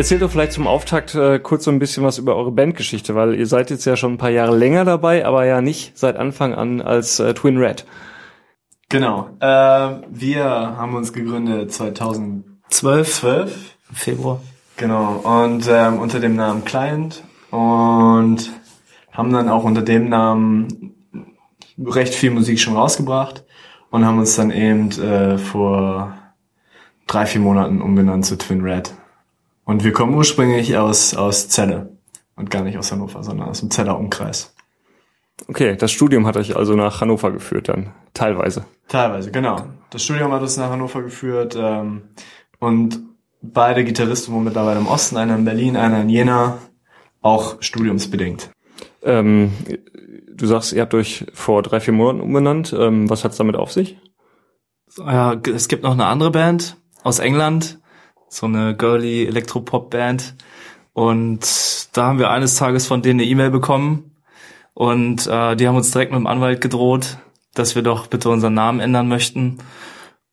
erzählt doch vielleicht zum Auftakt äh, kurz so ein bisschen was über eure Bandgeschichte, weil ihr seid jetzt ja schon ein paar Jahre länger dabei, aber ja nicht seit Anfang an als äh, Twin Red. Genau. Äh, wir haben uns gegründet 2012. 12? Februar. Genau. Und ähm, unter dem Namen Client und haben dann auch unter dem Namen recht viel Musik schon rausgebracht und haben uns dann eben äh, vor drei, vier Monaten umbenannt zu Twin Red. Und wir kommen ursprünglich aus, aus Celle und gar nicht aus Hannover, sondern aus dem Zeller Umkreis. Okay, das Studium hat euch also nach Hannover geführt dann, teilweise. Teilweise, genau. Das Studium hat uns nach Hannover geführt ähm, und beide Gitarristen wohnen mittlerweile im Osten, einer in Berlin, einer in Jena, auch studiumsbedingt. Ähm, du sagst, ihr habt euch vor drei, vier Monaten umbenannt. Ähm, was hat's damit auf sich? Ja, es gibt noch eine andere Band aus England, so eine girly Elektropop-Band. Und da haben wir eines Tages von denen eine E-Mail bekommen und äh, die haben uns direkt mit dem Anwalt gedroht, dass wir doch bitte unseren Namen ändern möchten.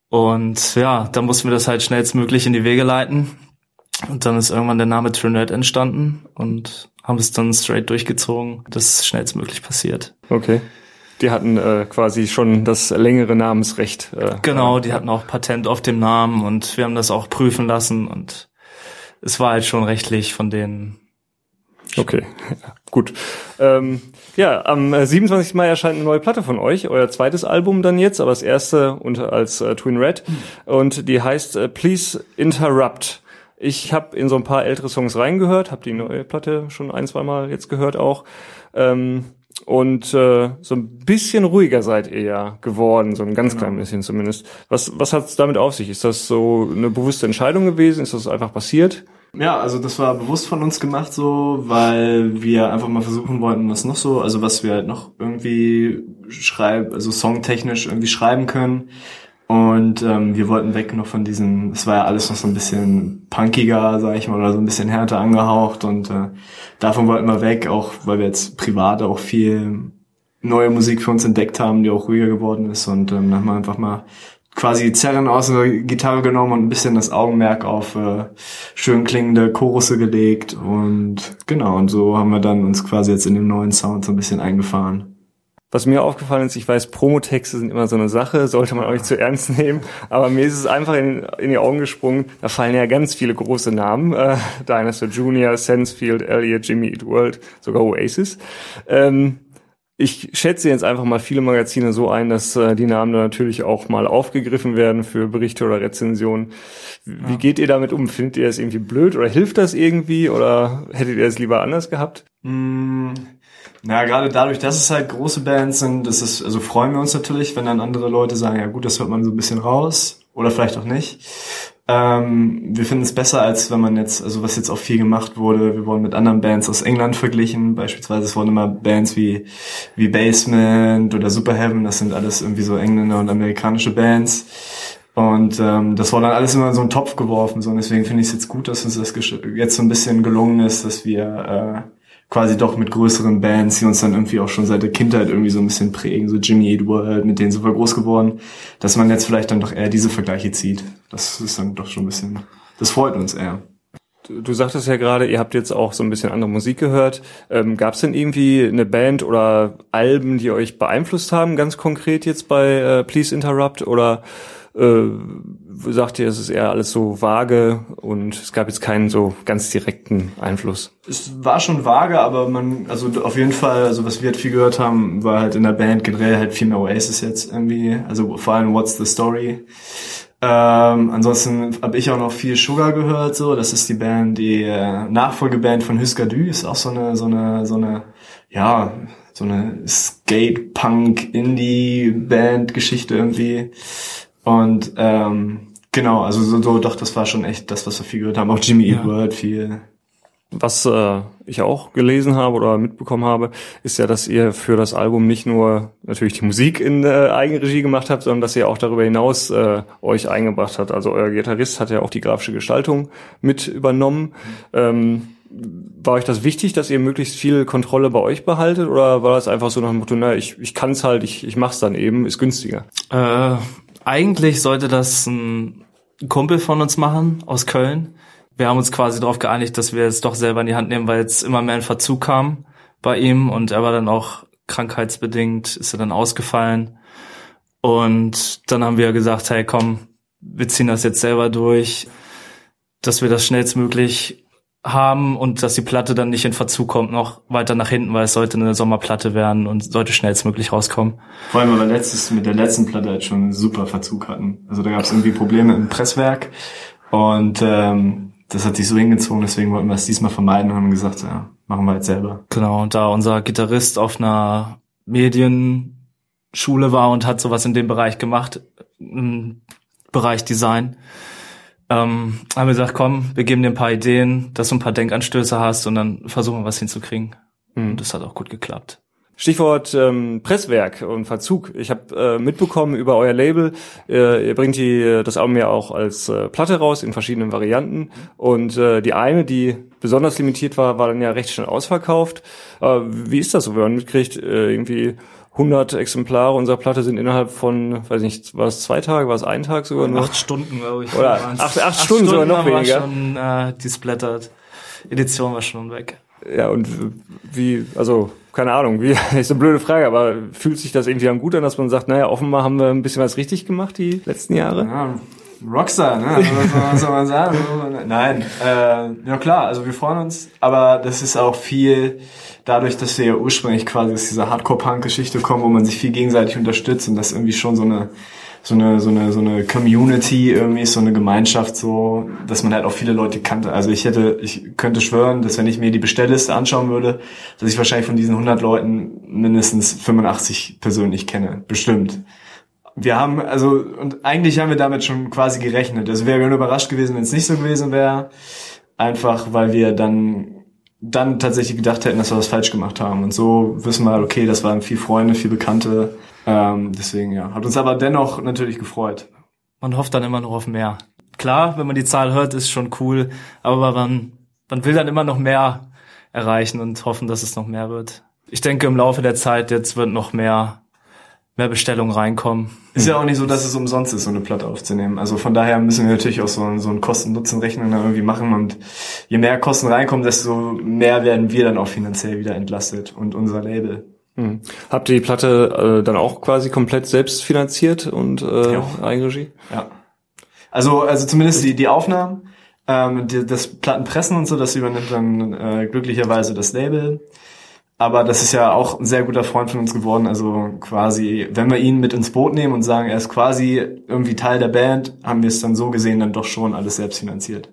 Und ja, da mussten wir das halt schnellstmöglich in die Wege leiten. Und dann ist irgendwann der Name Trinet entstanden und haben es dann straight durchgezogen, dass schnellstmöglich passiert. Okay. Die hatten äh, quasi schon das längere Namensrecht. Äh, genau, die hatten auch Patent auf dem Namen und wir haben das auch prüfen lassen und es war halt schon rechtlich von denen. Okay, gut. Ähm, ja, am 27. Mai erscheint eine neue Platte von euch, euer zweites Album dann jetzt, aber das erste unter als äh, Twin Red und die heißt äh, Please Interrupt. Ich habe in so ein paar ältere Songs reingehört, habe die neue Platte schon ein, zwei Mal jetzt gehört auch. Ähm, und äh, so ein bisschen ruhiger seid ihr ja geworden, so ein ganz genau. klein bisschen zumindest. Was, was hat's damit auf sich? Ist das so eine bewusste Entscheidung gewesen? Ist das einfach passiert? Ja, also das war bewusst von uns gemacht so, weil wir einfach mal versuchen wollten, was noch so, also was wir halt noch irgendwie schreiben, also songtechnisch irgendwie schreiben können. Und ähm, wir wollten weg noch von diesen, es war ja alles noch so ein bisschen punkiger, sag ich mal, oder so ein bisschen härter angehaucht. Und äh, davon wollten wir weg, auch weil wir jetzt privat auch viel neue Musik für uns entdeckt haben, die auch ruhiger geworden ist. Und ähm, dann haben wir einfach mal quasi Zerren aus der Gitarre genommen und ein bisschen das Augenmerk auf äh, schön klingende Chorusse gelegt. Und genau, und so haben wir dann uns quasi jetzt in dem neuen Sound so ein bisschen eingefahren. Was mir aufgefallen ist, ich weiß, Promotexte sind immer so eine Sache, sollte man nicht zu ernst nehmen, aber mir ist es einfach in, in die Augen gesprungen, da fallen ja ganz viele große Namen, äh, Dinosaur Junior, Sensefield, Elliot, Jimmy Eat World, sogar Oasis. Ähm, ich schätze jetzt einfach mal viele Magazine so ein, dass äh, die Namen da natürlich auch mal aufgegriffen werden für Berichte oder Rezensionen. Wie ja. geht ihr damit um? Findet ihr das irgendwie blöd oder hilft das irgendwie oder hättet ihr es lieber anders gehabt? Mm na, gerade dadurch, dass es halt große Bands sind, das ist, also freuen wir uns natürlich, wenn dann andere Leute sagen, ja gut, das hört man so ein bisschen raus oder vielleicht auch nicht. Ähm, wir finden es besser, als wenn man jetzt, also was jetzt auch viel gemacht wurde, wir wurden mit anderen Bands aus England verglichen, beispielsweise es wurden immer Bands wie, wie Basement oder Superheaven, das sind alles irgendwie so Engländer und amerikanische Bands. Und ähm, das war dann alles immer in so einen Topf geworfen. So. Und deswegen finde ich es jetzt gut, dass uns das jetzt so ein bisschen gelungen ist, dass wir äh, quasi doch mit größeren Bands, die uns dann irgendwie auch schon seit der Kindheit irgendwie so ein bisschen prägen, so Jimmy Eat World, mit denen sind wir groß geworden, dass man jetzt vielleicht dann doch eher diese Vergleiche zieht. Das ist dann doch schon ein bisschen, das freut uns eher. Du, sagtest ja gerade, ihr habt jetzt auch so ein bisschen andere Musik gehört. Ähm, Gab es denn irgendwie eine Band oder Alben, die euch beeinflusst haben, ganz konkret jetzt bei äh, Please Interrupt? Oder äh, sagt ihr, es ist eher alles so vage und es gab jetzt keinen so ganz direkten Einfluss. Es war schon vage, aber man, also auf jeden Fall, also was wir halt viel gehört haben, war halt in der Band generell halt viel mehr Oasis jetzt irgendwie, also vor allem What's the Story. Ähm, ansonsten habe ich auch noch viel Sugar gehört, so, das ist die Band, die äh, Nachfolgeband von Husker Du, ist auch so eine, so eine, so eine, ja, so eine Skate-Punk-Indie-Band-Geschichte irgendwie. Und ähm, genau, also so, so doch, das war schon echt das, was wir viel gehört haben. Auch Jimmy ja. Eat World viel. Was äh, ich auch gelesen habe oder mitbekommen habe, ist ja, dass ihr für das Album nicht nur natürlich die Musik in äh, Eigenregie gemacht habt, sondern dass ihr auch darüber hinaus äh, euch eingebracht habt. Also euer Gitarrist hat ja auch die grafische Gestaltung mit übernommen. Ähm, war euch das wichtig, dass ihr möglichst viel Kontrolle bei euch behaltet oder war das einfach so nach dem Motto, na, ich, ich kann es halt, ich, ich mach's dann eben, ist günstiger? Äh, eigentlich sollte das ein Kumpel von uns machen aus Köln. wir haben uns quasi darauf geeinigt, dass wir es doch selber in die Hand nehmen, weil jetzt immer mehr ein Verzug kam bei ihm und er war dann auch krankheitsbedingt, ist er dann ausgefallen. Und dann haben wir gesagt, hey komm, wir ziehen das jetzt selber durch, dass wir das schnellstmöglich haben und dass die Platte dann nicht in Verzug kommt, noch weiter nach hinten, weil es sollte eine Sommerplatte werden und sollte schnellstmöglich rauskommen. Vor allem, weil wir letztes mit der letzten Platte halt schon einen super Verzug hatten. Also da gab es irgendwie Probleme im Presswerk und ähm, das hat sich so hingezogen, deswegen wollten wir es diesmal vermeiden und haben gesagt, ja, machen wir jetzt selber. Genau, und da unser Gitarrist auf einer Medienschule war und hat sowas in dem Bereich gemacht, im Bereich Design, ähm, haben wir gesagt, komm, wir geben dir ein paar Ideen, dass du ein paar Denkanstöße hast und dann versuchen wir was hinzukriegen. Mhm. Und das hat auch gut geklappt. Stichwort ähm, Presswerk und Verzug. Ich habe äh, mitbekommen über euer Label, äh, ihr bringt die, das Album ja auch als äh, Platte raus in verschiedenen Varianten. Und äh, die eine, die besonders limitiert war, war dann ja recht schnell ausverkauft. Äh, wie ist das so, wenn man mitkriegt, äh, irgendwie 100 Exemplare unserer Platte sind innerhalb von, weiß nicht, war es zwei Tage, war es ein Tag sogar nur? Acht Stunden, glaube ich. Oder acht, acht, acht Stunden, Stunden sogar noch weniger. Schon, äh, die Splattert Edition war schon weg. Ja, und wie, also, keine Ahnung, wie, ist eine blöde Frage, aber fühlt sich das irgendwie dann gut an, dass man sagt, naja, offenbar haben wir ein bisschen was richtig gemacht die letzten Jahre? Ja, Rockstar, ne? Also, was soll man sagen? Nein, äh, ja klar, also wir freuen uns, aber das ist auch viel dadurch, dass wir ja ursprünglich quasi aus dieser Hardcore-Punk-Geschichte kommen, wo man sich viel gegenseitig unterstützt und das irgendwie schon so eine so eine so eine so eine Community irgendwie so eine Gemeinschaft so, dass man halt auch viele Leute kannte. Also ich hätte ich könnte schwören, dass wenn ich mir die Bestellliste anschauen würde, dass ich wahrscheinlich von diesen 100 Leuten mindestens 85 persönlich kenne, bestimmt. Wir haben also und eigentlich haben wir damit schon quasi gerechnet. Also wäre nur überrascht gewesen, wenn es nicht so gewesen wäre, einfach weil wir dann dann tatsächlich gedacht hätten, dass wir was falsch gemacht haben. Und so wissen wir, okay, das waren viel Freunde, viel Bekannte. Ähm, deswegen, ja. Hat uns aber dennoch natürlich gefreut. Man hofft dann immer noch auf mehr. Klar, wenn man die Zahl hört, ist schon cool, aber man, man will dann immer noch mehr erreichen und hoffen, dass es noch mehr wird. Ich denke, im Laufe der Zeit jetzt wird noch mehr mehr Bestellungen reinkommen. Ist ja auch nicht so, dass es umsonst ist, so eine Platte aufzunehmen. Also von daher müssen wir natürlich auch so, so einen Kosten-Nutzen-Rechnung irgendwie machen und je mehr Kosten reinkommen, desto mehr werden wir dann auch finanziell wieder entlastet und unser Label. Mhm. Habt ihr die Platte äh, dann auch quasi komplett selbst finanziert und äh, ja. Eigenregie? Ja. Also, also zumindest die, die Aufnahmen, ähm, die, das Plattenpressen und so, das übernimmt dann äh, glücklicherweise das Label. Aber das ist ja auch ein sehr guter Freund von uns geworden. Also quasi, wenn wir ihn mit ins Boot nehmen und sagen, er ist quasi irgendwie Teil der Band, haben wir es dann so gesehen dann doch schon alles selbst finanziert.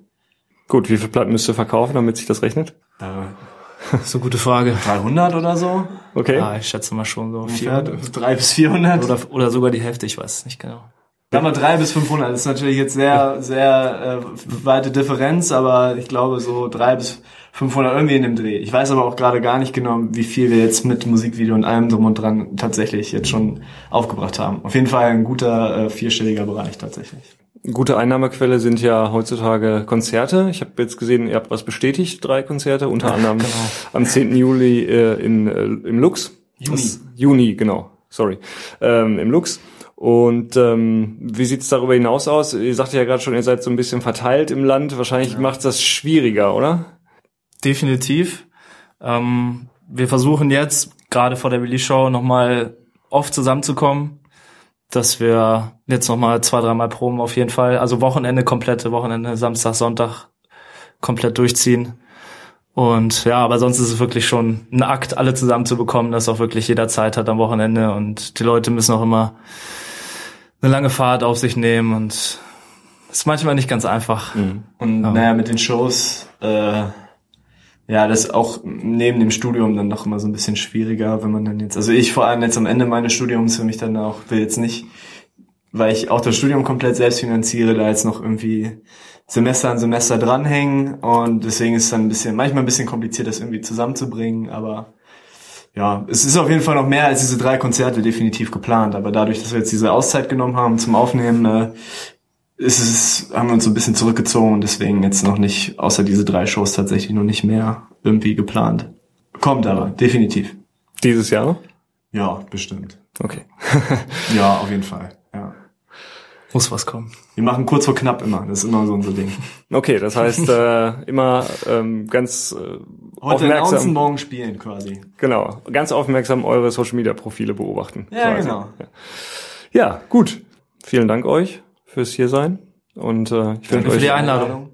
Gut, wie viele Platten müsst ihr verkaufen, damit sich das rechnet? Äh, so gute Frage. 300 oder so? Okay. Ja, ich schätze mal schon so. 400. 3 bis 400? Oder, oder sogar die Hälfte, ich weiß es nicht genau. Sagen wir 3 bis 500. Das ist natürlich jetzt sehr, sehr äh, weite Differenz, aber ich glaube so 3 bis 500 irgendwie in dem Dreh. Ich weiß aber auch gerade gar nicht genau, wie viel wir jetzt mit Musikvideo und allem drum und dran tatsächlich jetzt schon aufgebracht haben. Auf jeden Fall ein guter äh, vierstelliger Bereich tatsächlich. Gute Einnahmequelle sind ja heutzutage Konzerte. Ich habe jetzt gesehen, ihr habt was bestätigt, drei Konzerte, unter anderem genau. am 10. Juli äh, in, äh, im Lux. Juni. Das, Juni, genau. Sorry. Ähm, Im Lux. Und ähm, wie sieht's darüber hinaus aus? Ihr sagte ja gerade schon, ihr seid so ein bisschen verteilt im Land. Wahrscheinlich ja. macht's das schwieriger, oder? definitiv. Ähm, wir versuchen jetzt, gerade vor der Release-Show, nochmal oft zusammenzukommen, dass wir jetzt nochmal zwei, dreimal proben auf jeden Fall. Also Wochenende, komplette Wochenende, Samstag, Sonntag komplett durchziehen. Und ja, aber sonst ist es wirklich schon ein Akt, alle zusammenzubekommen, dass auch wirklich jeder Zeit hat am Wochenende und die Leute müssen auch immer eine lange Fahrt auf sich nehmen und ist manchmal nicht ganz einfach. Mhm. Und ja. naja, mit den Shows äh, ja, das ist auch neben dem Studium dann noch immer so ein bisschen schwieriger, wenn man dann jetzt, also ich vor allem jetzt am Ende meines Studiums für mich dann auch, will jetzt nicht, weil ich auch das Studium komplett selbst finanziere, da jetzt noch irgendwie Semester an Semester dranhängen und deswegen ist es dann ein bisschen, manchmal ein bisschen kompliziert, das irgendwie zusammenzubringen, aber ja, es ist auf jeden Fall noch mehr als diese drei Konzerte definitiv geplant, aber dadurch, dass wir jetzt diese Auszeit genommen haben zum Aufnehmen, äh, ist es, haben wir uns so ein bisschen zurückgezogen und deswegen jetzt noch nicht, außer diese drei Shows tatsächlich noch nicht mehr irgendwie geplant. Kommt aber, definitiv. Dieses Jahr? Ja, bestimmt. Okay. ja, auf jeden Fall. Muss was kommen. Wir machen kurz vor knapp immer. Das ist immer so unser Ding. Okay, das heißt äh, immer ähm, ganz äh, Heute aufmerksam, morgen spielen quasi. genau, ganz aufmerksam eure Social Media Profile beobachten. Ja, quasi. genau. Ja, gut. Vielen Dank euch fürs hier sein und äh, ich wünsche für euch die Einladung.